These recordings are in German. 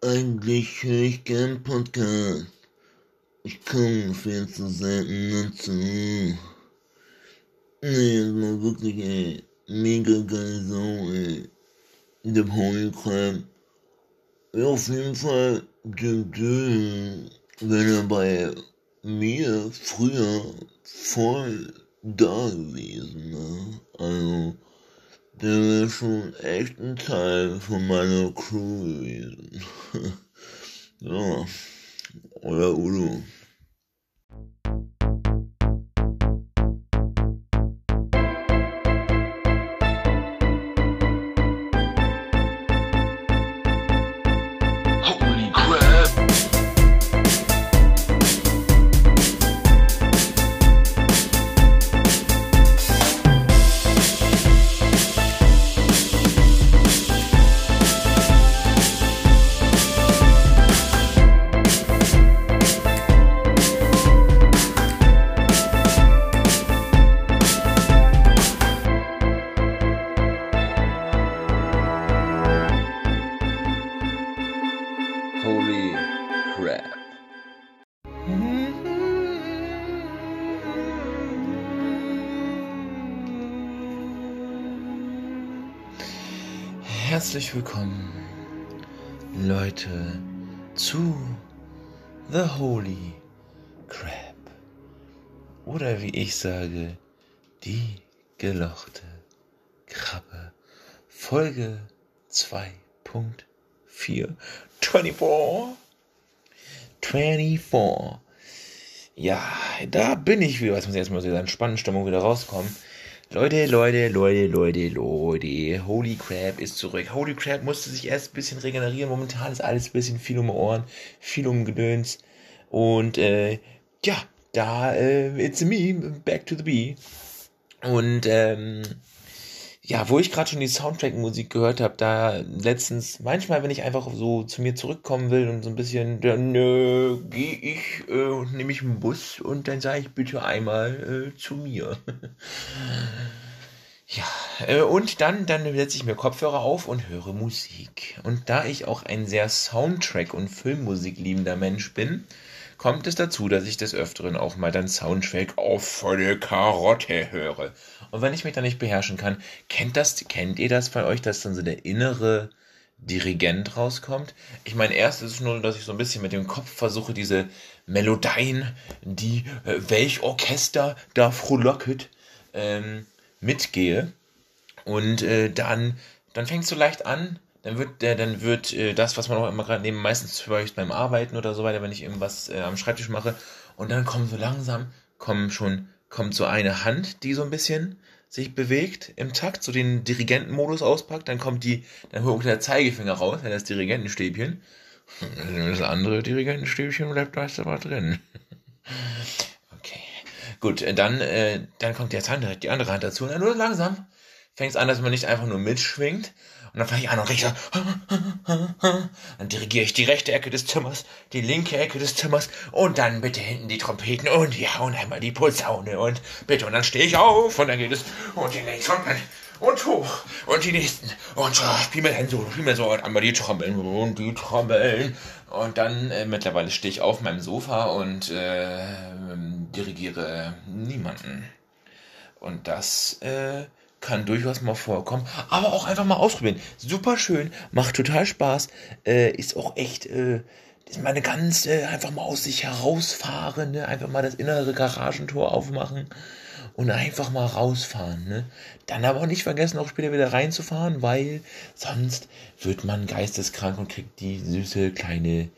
Eigentlich höre ich gern Podcast. Ich komme viel zu selten dazu. Nee, das war wirklich, ey, mega geil so, ey. Der Holy Crap. Ja, auf jeden Fall, wenn er bei mir früher voll da gewesen, ne? Also, der wäre schon echt ein Teil von meiner Crew gewesen. ja. Oder Udo. Herzlich willkommen, Leute, zu The Holy Crap. Oder wie ich sage, die gelochte Krabbe. Folge 2.4. 24. 24. Ja, da bin ich wieder. Jetzt muss ich erstmal aus dieser entspannten Stimmung wieder rauskommen. Leute, Leute, Leute, Leute, Leute. Holy Crap ist zurück. Holy Crap musste sich erst ein bisschen regenerieren. Momentan ist alles ein bisschen viel um Ohren, viel um Gedöns. Und äh, ja, da, äh, it's me, back to the bee. Und ähm, ja, wo ich gerade schon die Soundtrack-Musik gehört habe, da letztens, manchmal, wenn ich einfach so zu mir zurückkommen will und so ein bisschen, dann äh, gehe ich, äh, nehme ich einen Bus und dann sage ich bitte einmal äh, zu mir. ja, äh, und dann, dann setze ich mir Kopfhörer auf und höre Musik. Und da ich auch ein sehr Soundtrack- und Filmmusik liebender Mensch bin, kommt es dazu, dass ich des Öfteren auch mal dann Soundtrack auf volle Karotte höre. Und wenn ich mich da nicht beherrschen kann, kennt das, kennt ihr das von euch, dass dann so der innere Dirigent rauskommt? Ich meine, erst ist es nur, dass ich so ein bisschen mit dem Kopf versuche, diese Melodien, die äh, welch Orchester da frohlocket, ähm, mitgehe. Und äh, dann, dann fängt es so leicht an, dann wird der, dann wird äh, das, was man auch immer gerade neben, meistens vielleicht beim Arbeiten oder so weiter, wenn ich irgendwas äh, am Schreibtisch mache, und dann kommen so langsam, kommen schon, kommt so eine Hand, die so ein bisschen sich bewegt im Takt, so den Dirigentenmodus auspackt, dann kommt die, dann holt der Zeigefinger raus, das Dirigentenstäbchen. Das andere Dirigentenstäbchen bleibt meist aber drin. Okay. Gut, äh, dann, äh, dann kommt jetzt die andere Hand dazu. Und dann nur langsam fängt es an, dass man nicht einfach nur mitschwingt. Und dann fange ich an und richte. Dann dirigiere ich die rechte Ecke des Zimmers, die linke Ecke des Zimmers und dann bitte hinten die Trompeten und ja, und einmal die Posaune und bitte. Und dann stehe ich auf und dann geht es und die links und, und hoch und die nächsten und so, spiel mir so, mir so und einmal die Trommeln und die Trommeln. Und dann äh, mittlerweile stehe ich auf meinem Sofa und äh, dirigiere niemanden. Und das äh, kann durchaus mal vorkommen, aber auch einfach mal ausprobieren. Super schön, macht total Spaß, äh, ist auch echt, äh, ist mal eine ganz, äh, einfach mal aus sich herausfahren, ne? einfach mal das innere Garagentor aufmachen und einfach mal rausfahren. Ne? Dann aber auch nicht vergessen, auch später wieder reinzufahren, weil sonst wird man geisteskrank und kriegt die süße kleine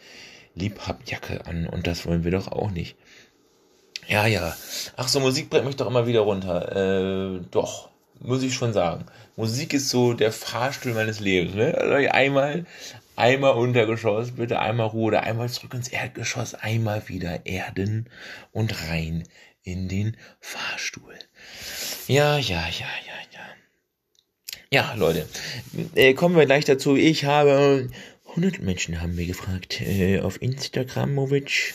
Liebhabjacke an und das wollen wir doch auch nicht. Ja, ja. Ach so, Musik bringt mich doch immer wieder runter. Äh, doch, muss ich schon sagen. Musik ist so der Fahrstuhl meines Lebens. Ne? Also einmal, einmal Untergeschoss, bitte einmal Ruhe oder einmal zurück ins Erdgeschoss, einmal wieder Erden und rein in den Fahrstuhl. Ja, ja, ja, ja, ja. Ja, Leute, äh, kommen wir gleich dazu. Ich habe 100 Menschen haben mir gefragt äh, auf Instagramovic.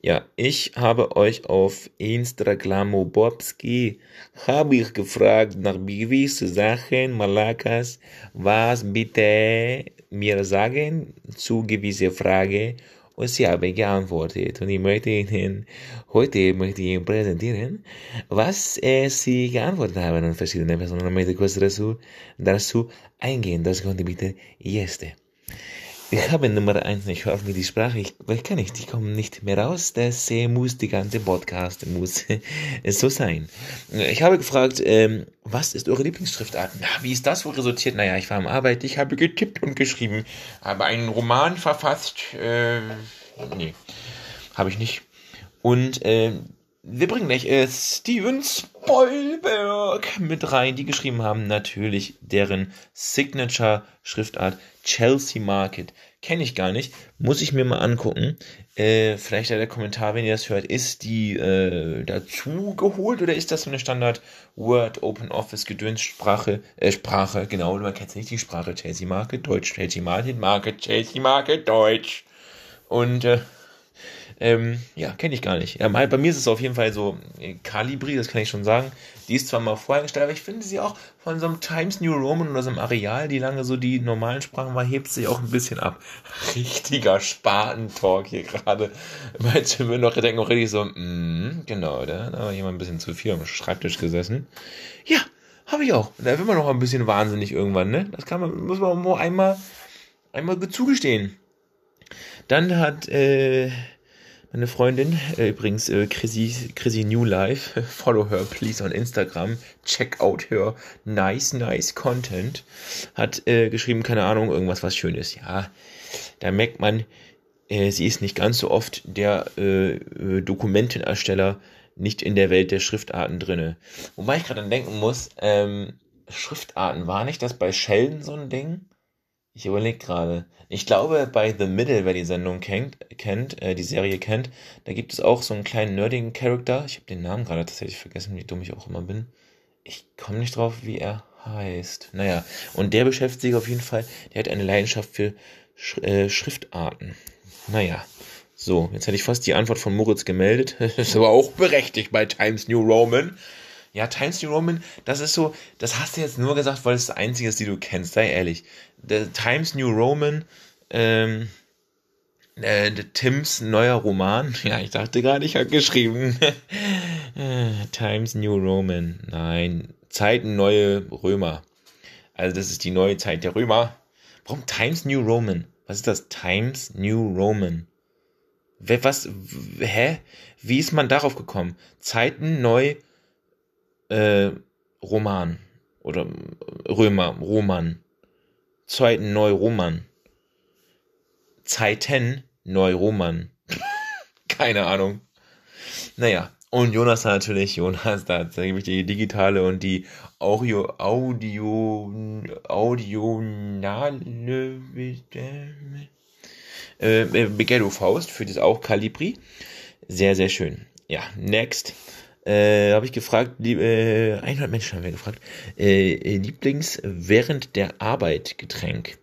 Ja, ich habe euch auf Instagram Bobski habe ich gefragt nach gewissen Sachen, Malakas, was bitte mir sagen zu gewissen Frage und sie haben geantwortet und ich möchte Ihnen heute möchte ich Ihnen präsentieren, was äh, sie geantwortet haben und verschiedene Personen möchte kurz dazu, dazu eingehen. Das konnte bitte jetzt. Ich habe Nummer eins nicht auf mit die Sprache, ich, ich kann nicht, ich komme nicht mehr raus, das muss die ganze Podcast, muss so sein. Ich habe gefragt, ähm, was ist eure Lieblingsschriftart? Na, wie ist das wohl resultiert? Naja, ich war am Arbeit, ich habe getippt und geschrieben, habe einen Roman verfasst, äh, nee, habe ich nicht. Und, äh, wir bringen gleich äh, Steven Spielberg mit rein, die geschrieben haben natürlich deren Signature-Schriftart Chelsea Market. Kenne ich gar nicht, muss ich mir mal angucken. Äh, vielleicht der Kommentar, wenn ihr das hört, ist die äh, dazu geholt oder ist das so eine Standard Word Open Office Gedönssprache? Äh, Sprache, genau, man kennt nicht die Sprache Chelsea Market, Deutsch Chelsea Market, Market Chelsea Market, Deutsch. Und äh, ähm, ja, kenne ich gar nicht. Ja, bei mir ist es auf jeden Fall so äh, Calibri, das kann ich schon sagen. Die ist zwar mal voreingestellt, aber ich finde sie auch von so einem Times New Roman oder so einem Areal, die lange so die normalen Sprachen war, hebt sich auch ein bisschen ab. Richtiger Spatentalk hier gerade. Manche würden doch denken auch richtig so, mm, genau, da, war jemand ein bisschen zu viel am Schreibtisch gesessen. Ja, habe ich auch. Da wird man noch ein bisschen wahnsinnig irgendwann, ne? Das kann man, muss man nur einmal, einmal zugestehen. Dann hat, äh, meine Freundin, äh, übrigens äh, Chrissy, Chrissy New Life, follow her please on Instagram, check out her nice, nice content, hat äh, geschrieben, keine Ahnung, irgendwas was Schönes. Ja, da merkt man, äh, sie ist nicht ganz so oft der äh, äh, Dokumentenersteller, nicht in der Welt der Schriftarten drinne. Wobei ich gerade denken muss, ähm, Schriftarten, war nicht das bei Sheldon so ein Ding? Ich überlege gerade. Ich glaube, bei The Middle, wer die Sendung kennt, kennt äh, die Serie kennt, da gibt es auch so einen kleinen nerdigen Charakter. Ich habe den Namen gerade tatsächlich vergessen, wie dumm ich auch immer bin. Ich komme nicht drauf, wie er heißt. Naja, und der beschäftigt sich auf jeden Fall, der hat eine Leidenschaft für Sch äh, Schriftarten. Naja, so, jetzt hätte ich fast die Antwort von Moritz gemeldet. Das ist aber auch berechtigt bei Times New Roman. Ja, Times New Roman, das ist so, das hast du jetzt nur gesagt, weil es das Einzige ist, die du kennst, sei ehrlich. The Times New Roman, ähm, äh, Tims neuer Roman. Ja, ich dachte gerade, ich habe geschrieben. Times New Roman. Nein, Zeiten neue Römer. Also das ist die neue Zeit der Römer. Warum Times New Roman? Was ist das? Times New Roman. Was? Hä? Wie ist man darauf gekommen? Zeiten neu äh, Roman oder Römer, Roman. Zweiten Neuroman. Zeiten Neuroman. Keine Ahnung. Naja, und Jonas natürlich, Jonas, da gebe ich die digitale und die Audio, Audio, Audionale äh, Beghetto Faust für das auch Calibri. Sehr, sehr schön. Ja, next äh, habe ich gefragt, lieb, äh, 100 Menschen haben wir gefragt, äh, Lieblings während der Arbeit Getränk.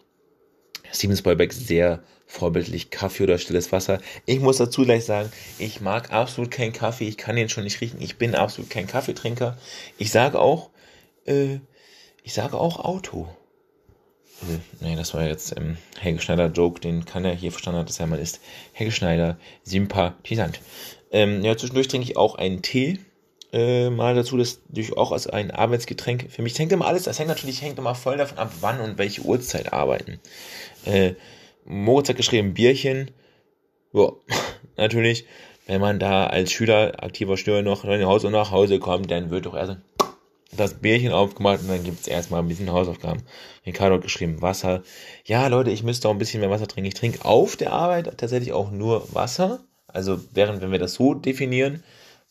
Steven Spielberg sehr vorbildlich Kaffee oder stilles Wasser. Ich muss dazu gleich sagen, ich mag absolut keinen Kaffee, ich kann den schon nicht riechen, ich bin absolut kein Kaffeetrinker. Ich sage auch, äh, ich sage auch Auto. Äh, nee, das war jetzt ähm, Helge Schneider Joke, den kann er hier verstanden hat, dass er mal ist. Helge Schneider, sympathisant. Ähm, ja, zwischendurch trinke ich auch einen Tee äh, mal dazu, das durch auch als ein Arbeitsgetränk. Für mich hängt immer alles, das hängt natürlich hängt immer voll davon ab, wann und welche Uhrzeit arbeiten. Äh, Moritz hat geschrieben, Bierchen. Ja, natürlich, wenn man da als Schüler, aktiver Schüler noch nach Hause, nach Hause kommt, dann wird doch erst das Bierchen aufgemacht und dann gibt es erstmal ein bisschen Hausaufgaben. Ricardo hat geschrieben, Wasser. Ja, Leute, ich müsste auch ein bisschen mehr Wasser trinken. Ich trinke auf der Arbeit tatsächlich auch nur Wasser. Also während, wenn wir das so definieren,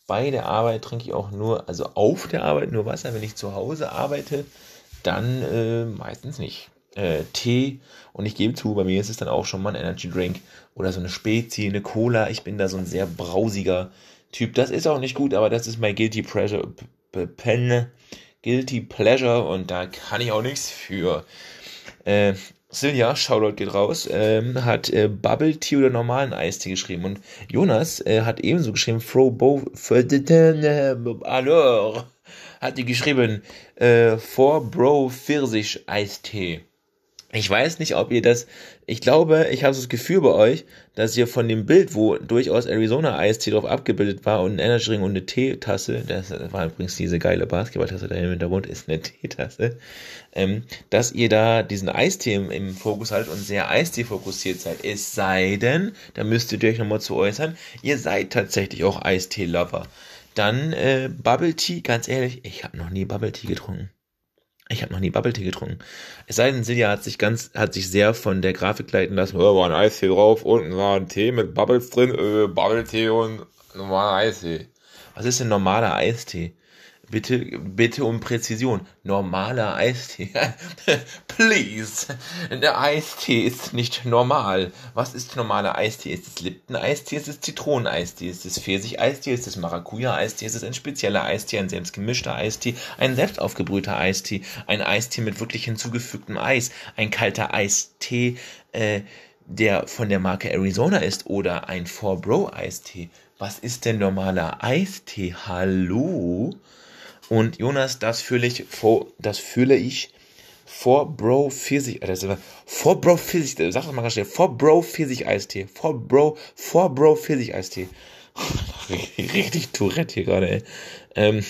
bei der Arbeit trinke ich auch nur, also auf der Arbeit nur Wasser. Wenn ich zu Hause arbeite, dann äh, meistens nicht. Äh, Tee und ich gebe zu, bei mir ist es dann auch schon mal ein Energy Drink oder so eine Spezi, eine Cola. Ich bin da so ein sehr brausiger Typ. Das ist auch nicht gut, aber das ist mein Guilty Pleasure. Guilty Pleasure und da kann ich auch nichts für. Äh, Silja, Shoutout geht raus, ähm, hat äh, Bubble Tea oder normalen Eistee geschrieben. Und Jonas äh, hat ebenso geschrieben, Fro Bo, alors, hat die geschrieben, äh, For Bro Pfirsich Eistee. Ich weiß nicht, ob ihr das, ich glaube, ich habe das Gefühl bei euch, dass ihr von dem Bild, wo durchaus Arizona Eistee drauf abgebildet war und ein Energy und eine Teetasse, das war übrigens diese geile Basketballtasse da im Hintergrund, ist eine Teetasse, ähm, dass ihr da diesen Eistee im, im Fokus haltet und sehr Eistee fokussiert seid. Es sei denn, da müsst ihr euch nochmal zu äußern, ihr seid tatsächlich auch Eistee-Lover. Dann äh, Bubble Tea, ganz ehrlich, ich habe noch nie Bubble Tea getrunken. Ich habe noch nie Bubble Tea getrunken. Es sei denn, Silja hat sich ganz, hat sich sehr von der Grafik leiten lassen. Oh, war ein Eistee drauf, unten war ein Tee mit Bubbles drin, äh, Bubble Tee und normaler Eistee. Was ist denn normaler Eistee? Bitte, bitte um Präzision. Normaler Eistee. Please. Der Eistee ist nicht normal. Was ist normaler Eistee? Ist es Lipton-Eistee? Ist es Zitroneneistee? Ist es Pfirsich-Eistee? Ist es Maracuja-Eistee? Ist es ein spezieller Eistee? Ein selbst gemischter Eistee? Ein selbst aufgebrühter Eistee? Ein Eistee mit wirklich hinzugefügtem Eis? Ein kalter Eistee, äh, der von der Marke Arizona ist? Oder ein 4-Bro-Eistee? Was ist denn normaler Eistee? Hallo? Und Jonas, das fühle ich vor, das fühle ich vor Bro Pfirsich, äh, das vor Bro Pfirsich, sag das mal ganz schnell, vor Bro Pfirsich Eistee, vor Bro, vor Bro Pfirsich Eistee. Richtig Tourette hier gerade, ey. Ähm,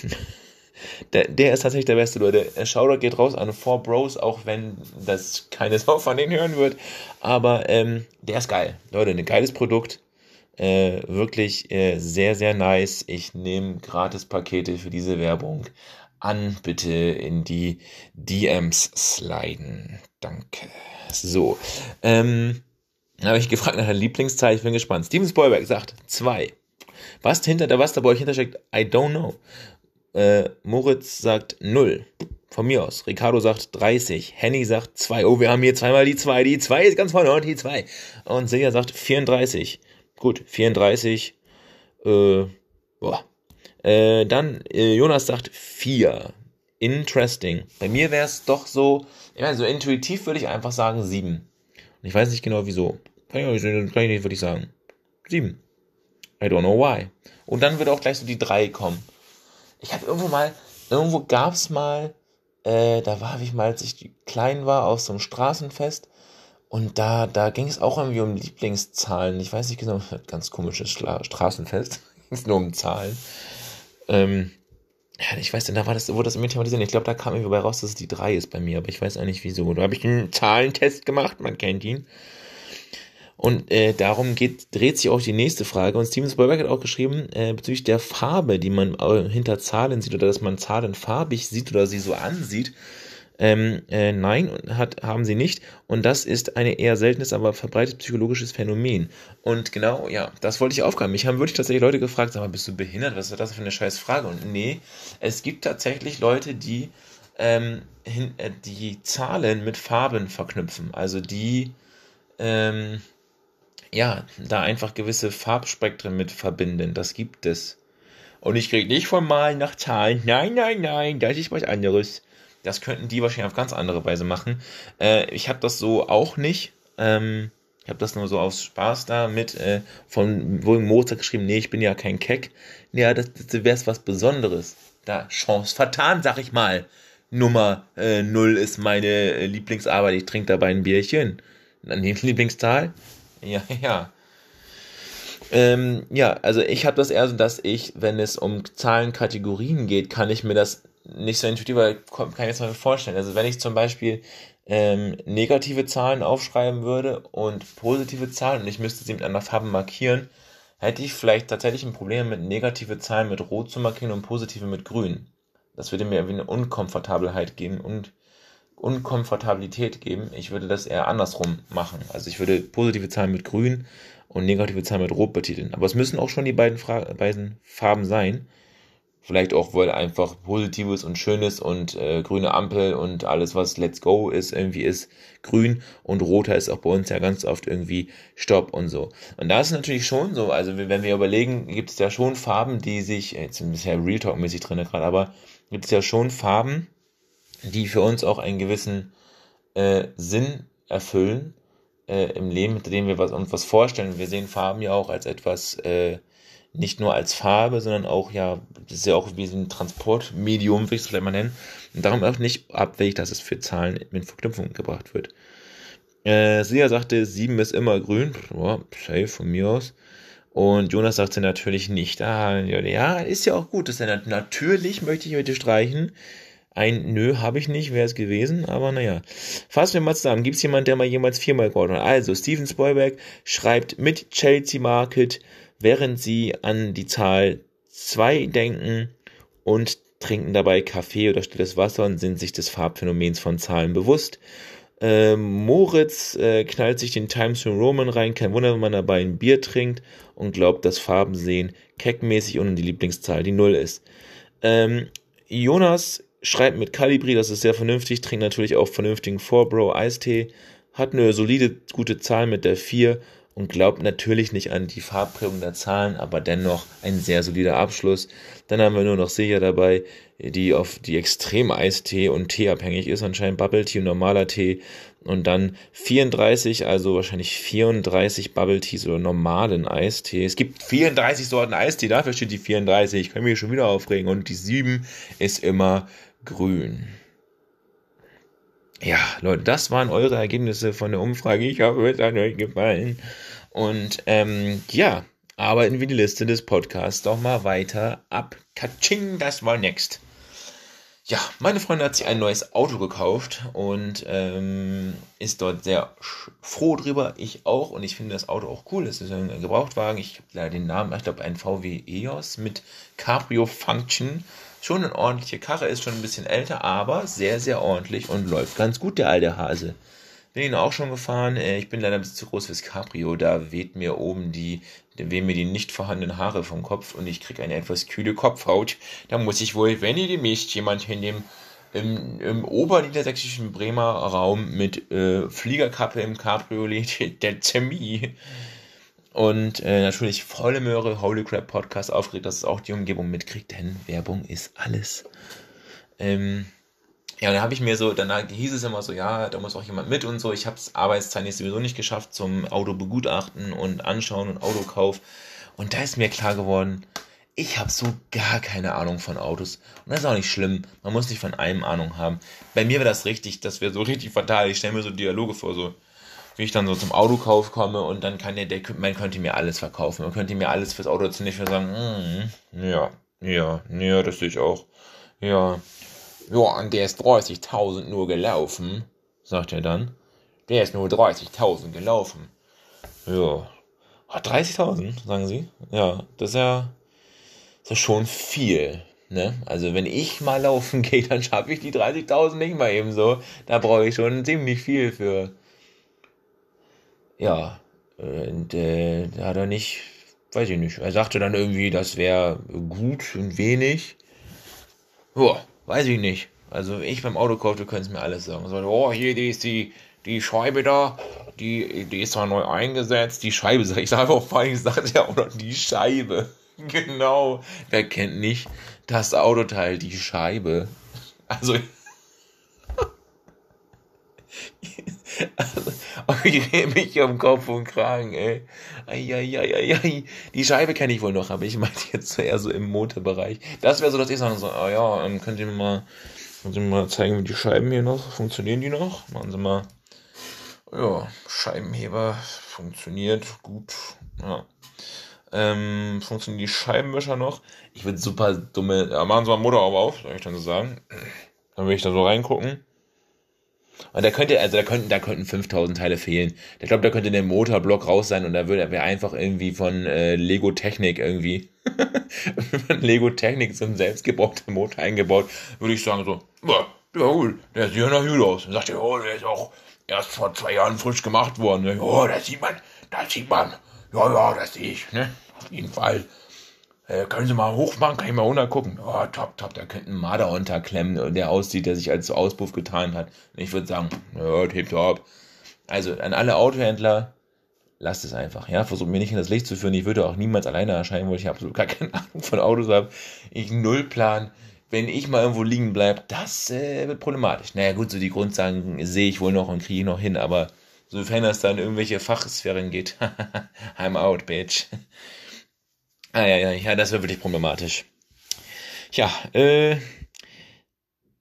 der, der ist tatsächlich der beste, Leute. Shoutout geht raus an Four Bros, auch wenn das keine Sau von denen hören wird. Aber ähm, der ist geil. Leute, ein geiles Produkt. Äh, wirklich äh, sehr, sehr nice. Ich nehme Gratis-Pakete für diese Werbung an. Bitte in die DMs sliden. Danke. So. Ähm, habe ich gefragt nach der Lieblingszahl. Ich bin gespannt. Steven Spielberg sagt zwei. Was hinter der was da bei euch hintersteckt, I don't know. Äh, Moritz sagt null. Von mir aus. Ricardo sagt 30. Henny sagt 2. Oh, wir haben hier zweimal die 2. Die 2 ist ganz vorne und die 2. Und Silja sagt 34. Gut, 34. Äh, boah. Äh, dann, äh, Jonas sagt 4. Interesting. Bei mir wäre es doch so, ich meine, so intuitiv würde ich einfach sagen 7. Und ich weiß nicht genau wieso. Kann ich, nicht, kann ich nicht wirklich sagen. 7. I don't know why. Und dann würde auch gleich so die 3 kommen. Ich habe irgendwo mal, irgendwo gab es mal, äh, da war ich mal, als ich klein war, auf so einem Straßenfest. Und da, da ging es auch irgendwie um Lieblingszahlen. Ich weiß nicht genau, ganz komisches Schla Straßenfest. es nur um Zahlen. Ähm, ja, ich weiß da war das, wurde das immer thematisiert. Ich glaube, da kam irgendwie bei raus, dass es die 3 ist bei mir, aber ich weiß nicht wieso. Da habe ich einen Zahlentest gemacht, man kennt ihn. Und äh, darum geht, dreht sich auch die nächste Frage. Und Steven Spielberg hat auch geschrieben, äh, bezüglich der Farbe, die man äh, hinter Zahlen sieht oder dass man Zahlen farbig sieht oder sie so ansieht. Ähm, äh, nein, hat, haben sie nicht. Und das ist ein eher seltenes, aber verbreitetes psychologisches Phänomen. Und genau, ja, das wollte ich aufgaben. Mich haben wirklich tatsächlich Leute gefragt, sag mal, bist du behindert? Was ist das für eine scheiß Frage? Und nee, es gibt tatsächlich Leute, die ähm, hin, äh, die Zahlen mit Farben verknüpfen. Also die ähm, ja, da einfach gewisse Farbspektren mit verbinden. Das gibt es. Und ich kriege nicht von Malen nach Zahlen. Nein, nein, nein, das ist was anderes. Das könnten die wahrscheinlich auf ganz andere Weise machen. Äh, ich habe das so auch nicht. Ähm, ich habe das nur so aus Spaß da mit äh, von William Mozart geschrieben. Nee, ich bin ja kein Keck. Ja, das, das wäre was Besonderes. Da, Chance vertan, sag ich mal. Nummer äh, 0 ist meine äh, Lieblingsarbeit. Ich trinke dabei ein Bierchen. Dann die Lieblingszahl? Ja, ja. Ähm, ja, also ich habe das eher so, dass ich, wenn es um Zahlenkategorien geht, kann ich mir das nicht so intuitiv, weil kann ich jetzt mal vorstellen. Also wenn ich zum Beispiel ähm, negative Zahlen aufschreiben würde und positive Zahlen und ich müsste sie mit einer Farbe markieren, hätte ich vielleicht tatsächlich ein Problem mit negative Zahlen mit Rot zu markieren und positive mit Grün. Das würde mir irgendwie eine Unkomfortabelheit geben und Unkomfortabilität geben. Ich würde das eher andersrum machen. Also ich würde positive Zahlen mit Grün und negative Zahlen mit Rot betiteln. Aber es müssen auch schon die beiden, Fra beiden Farben sein. Vielleicht auch, weil einfach Positives und Schönes und äh, grüne Ampel und alles, was Let's Go ist, irgendwie ist grün und roter ist auch bei uns ja ganz oft irgendwie Stopp und so. Und da ist natürlich schon so, also wenn wir überlegen, gibt es ja schon Farben, die sich, jetzt sind bisher Real Talk-mäßig drin gerade, aber gibt es ja schon Farben, die für uns auch einen gewissen äh, Sinn erfüllen äh, im Leben, mit dem wir was, uns was vorstellen. Wir sehen Farben ja auch als etwas, äh, nicht nur als Farbe, sondern auch, ja, das ist ja auch wie ein Transportmedium, würde ich es vielleicht mal nennen. Und darum auch nicht abwegig, dass es für Zahlen mit Verknüpfung gebracht wird. Äh, Sia sagte, 7 ist immer grün. Boah, safe von mir aus. Und Jonas sagte natürlich nicht. Ah, ja, ist ja auch gut. Das ist ja natürlich, möchte ich heute streichen. Ein Nö habe ich nicht, wäre es gewesen, aber naja. Fassen wir mal zusammen. Gibt es jemanden, der mal jemals viermal geordnet hat? Also, Steven Spoilberg schreibt mit Chelsea Market, während sie an die Zahl 2 denken und trinken dabei Kaffee oder stilles Wasser und sind sich des Farbphänomens von Zahlen bewusst. Äh, Moritz äh, knallt sich den Times New Roman rein, kein Wunder, wenn man dabei ein Bier trinkt und glaubt, dass Farben sehen keckmäßig und die Lieblingszahl die Null ist. Ähm, Jonas schreibt mit Calibri, das ist sehr vernünftig, trinkt natürlich auch vernünftigen 4-Bro Eistee, hat eine solide, gute Zahl mit der 4 und glaubt natürlich nicht an die Farbprägung der Zahlen, aber dennoch ein sehr solider Abschluss. Dann haben wir nur noch Seja dabei, die auf die extrem Eistee und Tee abhängig ist, anscheinend Bubble Tea und normaler Tee. Und dann 34, also wahrscheinlich 34 Bubble Teas oder normalen Eistee. Es gibt 34 Sorten Eistee, dafür steht die 34. Ich kann mich schon wieder aufregen. Und die 7 ist immer grün. Ja, Leute, das waren eure Ergebnisse von der Umfrage. Ich hoffe, es hat euch gefallen. Und ähm, ja, arbeiten wir die Liste des Podcasts doch mal weiter ab. Katsching, das war next. Ja, meine Freundin hat sich ein neues Auto gekauft und ähm, ist dort sehr froh drüber. Ich auch und ich finde das Auto auch cool. Es ist ein Gebrauchtwagen. Ich habe leider den Namen, ich glaube ein VW EOS mit Cabrio Function schon eine ordentliche Karre, ist schon ein bisschen älter, aber sehr, sehr ordentlich und läuft ganz gut, der alte Hase. Bin ihn auch schon gefahren. Äh, ich bin leider ein bisschen zu groß fürs Cabrio. Da weht mir oben die, wehen mir die nicht vorhandenen Haare vom Kopf und ich kriege eine etwas kühle Kopfhaut. Da muss ich wohl, wenn ihr demnächst jemand in im, im oberniedersächsischen Bremer Raum mit äh, Fliegerkappe im Cabriolet, der Zemi, und äh, natürlich volle Möhre, Holy Crap Podcast aufgeregt, dass es auch die Umgebung mitkriegt, denn Werbung ist alles. Ähm, ja, dann habe ich mir so, danach hieß es immer so, ja, da muss auch jemand mit und so. Ich habe es arbeitstechnisch sowieso nicht geschafft zum Auto begutachten und anschauen und Autokauf. Und da ist mir klar geworden, ich habe so gar keine Ahnung von Autos. Und das ist auch nicht schlimm. Man muss nicht von allem Ahnung haben. Bei mir wäre das richtig, das wäre so richtig fatal. Ich stelle mir so Dialoge vor, so, wie ich dann so zum Autokauf komme und dann kann der, der man könnte mir alles verkaufen. Man könnte mir alles fürs Auto ziemlich für sagen, mm, ja, ja, ja, das sehe ich auch. Ja, ja, und der ist 30.000 nur gelaufen, sagt er dann. Der ist nur 30.000 gelaufen. Ja. 30.000, sagen sie? Ja, das ist ja, das ist schon viel. Ne? Also wenn ich mal laufen gehe, dann schaffe ich die 30.000 nicht mal eben so. Da brauche ich schon ziemlich viel für ja, und äh, hat er nicht, weiß ich nicht, er sagte dann irgendwie, das wäre gut und wenig. Boah, weiß ich nicht. Also ich beim Autokauf, du könntest mir alles sagen. So, oh, hier, die ist die, die Scheibe da, die, die ist zwar neu eingesetzt, die Scheibe, sag ich sage einfach vor allem sagt er auch noch die Scheibe. genau. Wer kennt nicht das Autoteil, die Scheibe? Also, also ich rede mich um Kopf und Kragen, ey. Eieieiei. Die Scheibe kenne ich wohl noch, aber ich meinte jetzt eher so im Motorbereich. Das wäre so, dass ich sagen so, ah ja, könnt ihr mir mal, könnt ihr mir mal zeigen, wie die Scheiben hier noch, funktionieren die noch? Machen Sie mal, ja, Scheibenheber funktioniert gut, ja. Ähm, funktionieren die Scheibenwischer noch? Ich würde super dumme, ja, machen Sie mal Motor auf, soll ich dann so sagen. Dann will ich da so reingucken. Und da könnte, also da könnten, da könnten 5000 Teile fehlen. Ich glaube, da könnte der Motorblock raus sein und da würde, wäre einfach irgendwie von äh, Lego Technik irgendwie, von Lego Technik so ein selbstgebauter Motor eingebaut, würde ich sagen so, ja, ja gut, der sieht ja noch gut aus. Dann sagt er, oh, der ist auch erst vor zwei Jahren frisch gemacht worden. Oh, das sieht man, das sieht man. Ja, ja, das sehe ich, ne? Auf jeden Fall. Äh, können Sie mal hochmachen, kann ich mal runtergucken. Oh, top, top, da könnte ein Marder unterklemmen, der aussieht, der sich als Auspuff getan hat. Und ich würde sagen, ja, tip top. Also an alle Autohändler, lasst es einfach. Ja, versucht mir nicht in das Licht zu führen. Ich würde auch niemals alleine erscheinen, weil ich absolut gar keine Ahnung von Autos habe. Ich null Plan. Wenn ich mal irgendwo liegen bleibe, das äh, wird problematisch. Naja, gut, so die Grundsagen sehe ich wohl noch und kriege ich noch hin, aber Sofern das dann irgendwelche Fachsphären geht. I'm out, bitch. Ah, ja, ja, ja, das wird wirklich problematisch. Ja, äh,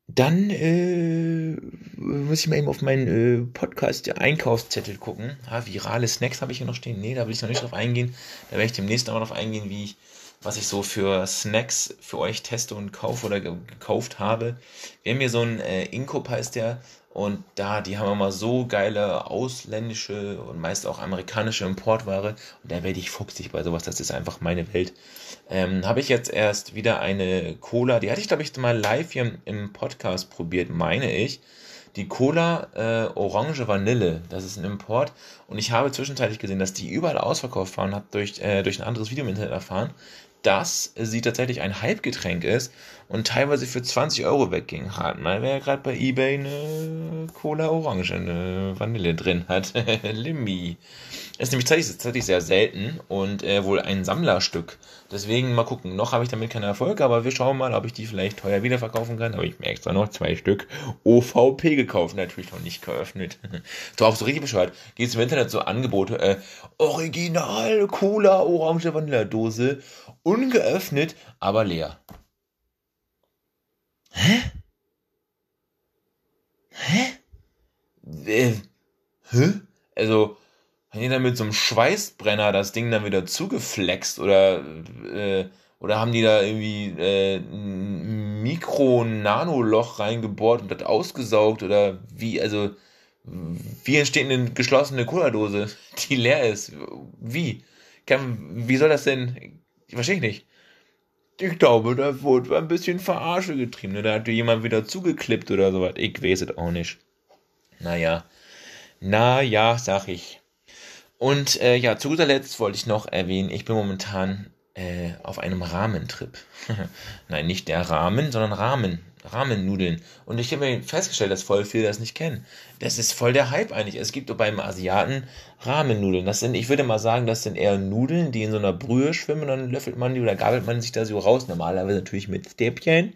dann äh, muss ich mal eben auf meinen äh, Podcast-Einkaufszettel gucken. Ah, virale Snacks habe ich hier noch stehen. Nee, da will ich noch nicht drauf eingehen. Da werde ich demnächst aber drauf eingehen, wie ich, was ich so für Snacks für euch teste und kaufe oder gekauft habe. Wir haben hier so ein äh, Inkop heißt der. Und da, die haben immer so geile ausländische und meist auch amerikanische Importware. Und da werde ich fuchsig bei sowas. Das ist einfach meine Welt. Ähm, Habe ich jetzt erst wieder eine Cola, die hatte ich, glaube ich, mal live hier im Podcast probiert, meine ich. Die Cola äh, Orange Vanille, das ist ein Import. Und ich habe zwischenzeitlich gesehen, dass die überall ausverkauft waren, habe durch, äh, durch ein anderes Video im Internet erfahren, dass sie tatsächlich ein Hype-Getränk ist und teilweise für 20 Euro wegging. Hat mal, wer gerade bei Ebay eine Cola Orange, eine Vanille drin hat. Limbi. Ist nämlich tatsächlich, sehr selten und äh, wohl ein Sammlerstück. Deswegen mal gucken. Noch habe ich damit keinen Erfolg, aber wir schauen mal, ob ich die vielleicht teuer wiederverkaufen kann. Habe ich mir extra noch zwei Stück OVP gekauft. Natürlich noch nicht geöffnet. so auch so richtig bescheuert. Geht im Internet so Angebote. Äh, Original Cola Orange Vanille Dose ungeöffnet, aber leer. Hä? Hä? Äh, hä? Also, haben die dann mit so einem Schweißbrenner das Ding dann wieder zugeflext oder, äh, oder haben die da irgendwie äh, ein Mikro-Nanoloch reingebohrt und das ausgesaugt oder wie, also, wie entsteht eine geschlossene Cola-Dose, die leer ist? Wie? Kann, wie soll das denn? Verstehe ich nicht. Ich glaube, da wurde ein bisschen Verarsche getrieben. Da hat jemand wieder zugeklippt oder sowas. Ich weiß es auch nicht. Naja. Naja, sag ich. Und äh, ja, zu guter Letzt wollte ich noch erwähnen, ich bin momentan äh, auf einem Rahmentrip. Nein, nicht der Rahmen, sondern Rahmen. Rahmennudeln. Und ich habe mir festgestellt, dass voll viele das nicht kennen. Das ist voll der Hype eigentlich. Es gibt beim Asiaten Rahmennudeln. Das sind, ich würde mal sagen, das sind eher Nudeln, die in so einer Brühe schwimmen. Dann löffelt man die oder gabelt man sich da so raus. Normalerweise natürlich mit Stäbchen.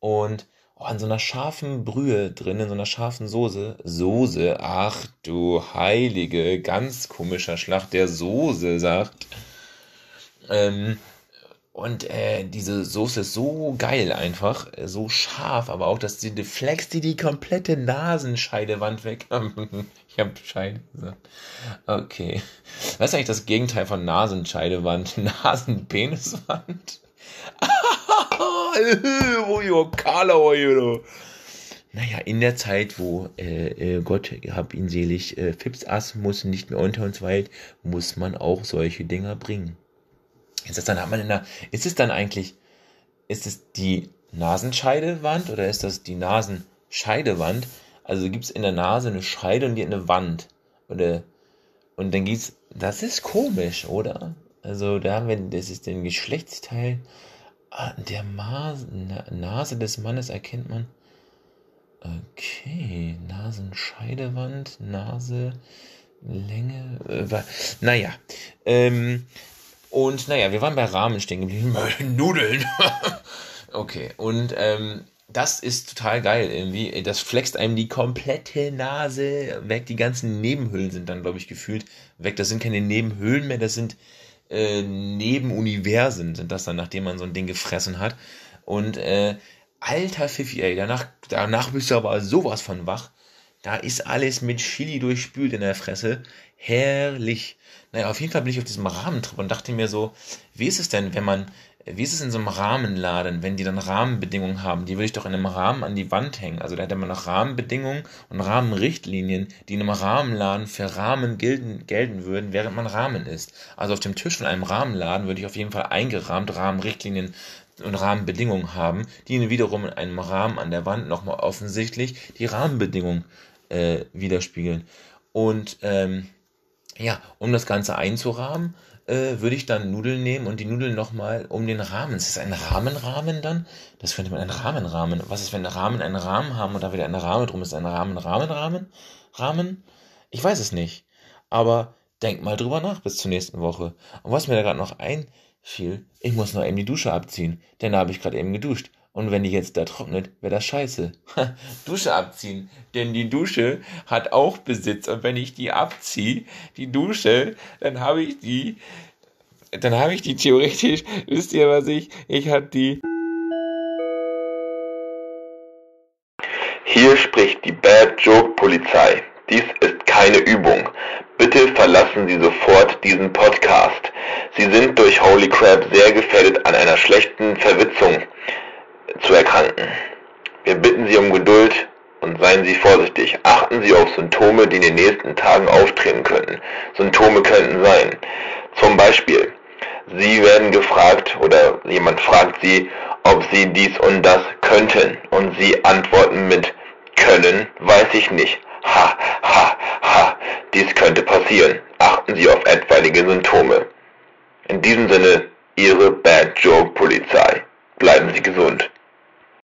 Und oh, in so einer scharfen Brühe drin, in so einer scharfen Soße. Soße, ach du heilige, ganz komischer Schlag der Soße, sagt. Ähm, und äh, diese Soße ist so geil einfach, äh, so scharf, aber auch, dass die flext die die komplette Nasenscheidewand weg. ich habe Scheide gesagt. Okay. Was ist eigentlich das Gegenteil von Nasenscheidewand? Nasenpeniswand? Naja, in der Zeit, wo äh, äh, Gott hab ihn selig, äh, Fips Asmus nicht mehr unter uns weilt, muss man auch solche Dinger bringen. Ist das dann, hat man in der, ist es dann eigentlich, ist es die Nasenscheidewand oder ist das die Nasenscheidewand? Also gibt es in der Nase eine Scheide und die eine Wand. Oder, und dann gibt's, das ist komisch, oder? Also da haben wir, das ist den Geschlechtsteil ah, der Nase des Mannes erkennt man. Okay, Nasenscheidewand, Nase, Länge, äh, naja, ähm, und naja, wir waren bei Rahmen stehen geblieben. Nudeln. okay, und ähm, das ist total geil irgendwie. Das flext einem die komplette Nase weg. Die ganzen Nebenhüllen sind dann, glaube ich, gefühlt weg. Das sind keine Nebenhüllen mehr, das sind äh, Nebenuniversen, sind das dann, nachdem man so ein Ding gefressen hat. Und äh, alter Pfiffi, ey, danach, danach bist du aber sowas von wach. Da ist alles mit Chili durchspült in der Fresse. Herrlich. Naja, auf jeden Fall bin ich auf diesem Rahmentrip und dachte mir so, wie ist es denn, wenn man, wie ist es in so einem Rahmenladen, wenn die dann Rahmenbedingungen haben? Die würde ich doch in einem Rahmen an die Wand hängen. Also da hätte man noch Rahmenbedingungen und Rahmenrichtlinien, die in einem Rahmenladen für Rahmen gelten, gelten würden, während man Rahmen ist. Also auf dem Tisch von einem Rahmenladen würde ich auf jeden Fall eingerahmt Rahmenrichtlinien und Rahmenbedingungen haben, die wiederum in einem Rahmen an der Wand nochmal offensichtlich die Rahmenbedingungen äh, widerspiegeln. Und ähm, ja, um das Ganze einzurahmen, äh, würde ich dann Nudeln nehmen und die Nudeln nochmal um den Rahmen. Ist das ein Rahmenrahmen dann? Das könnte man ein Rahmenrahmen. Was ist, wenn Rahmen einen Rahmen haben und da wieder ein Rahmen drum ist? Ein Rahmen, Rahmen, Rahmen? Rahmen? Ich weiß es nicht. Aber denk mal drüber nach bis zur nächsten Woche. Und was mir da gerade noch einfiel, ich muss noch eben die Dusche abziehen, denn da habe ich gerade eben geduscht. Und wenn die jetzt da trocknet, wäre das scheiße. Dusche abziehen. Denn die Dusche hat auch Besitz. Und wenn ich die abziehe, die Dusche, dann habe ich die, dann habe ich die theoretisch, wisst ihr was ich, ich habe die. Hier spricht die Bad Joke Polizei. Dies ist keine Übung. Bitte verlassen Sie sofort diesen Podcast. Sie sind durch Holy Crap sehr gefährdet an einer schlechten Verwitzung zu erkranken. Wir bitten Sie um Geduld und seien Sie vorsichtig. Achten Sie auf Symptome, die in den nächsten Tagen auftreten könnten. Symptome könnten sein. Zum Beispiel, Sie werden gefragt oder jemand fragt Sie, ob Sie dies und das könnten und Sie antworten mit können, weiß ich nicht. Ha, ha, ha, dies könnte passieren. Achten Sie auf etwaige Symptome. In diesem Sinne, Ihre Bad Joke Polizei. Bleiben Sie gesund.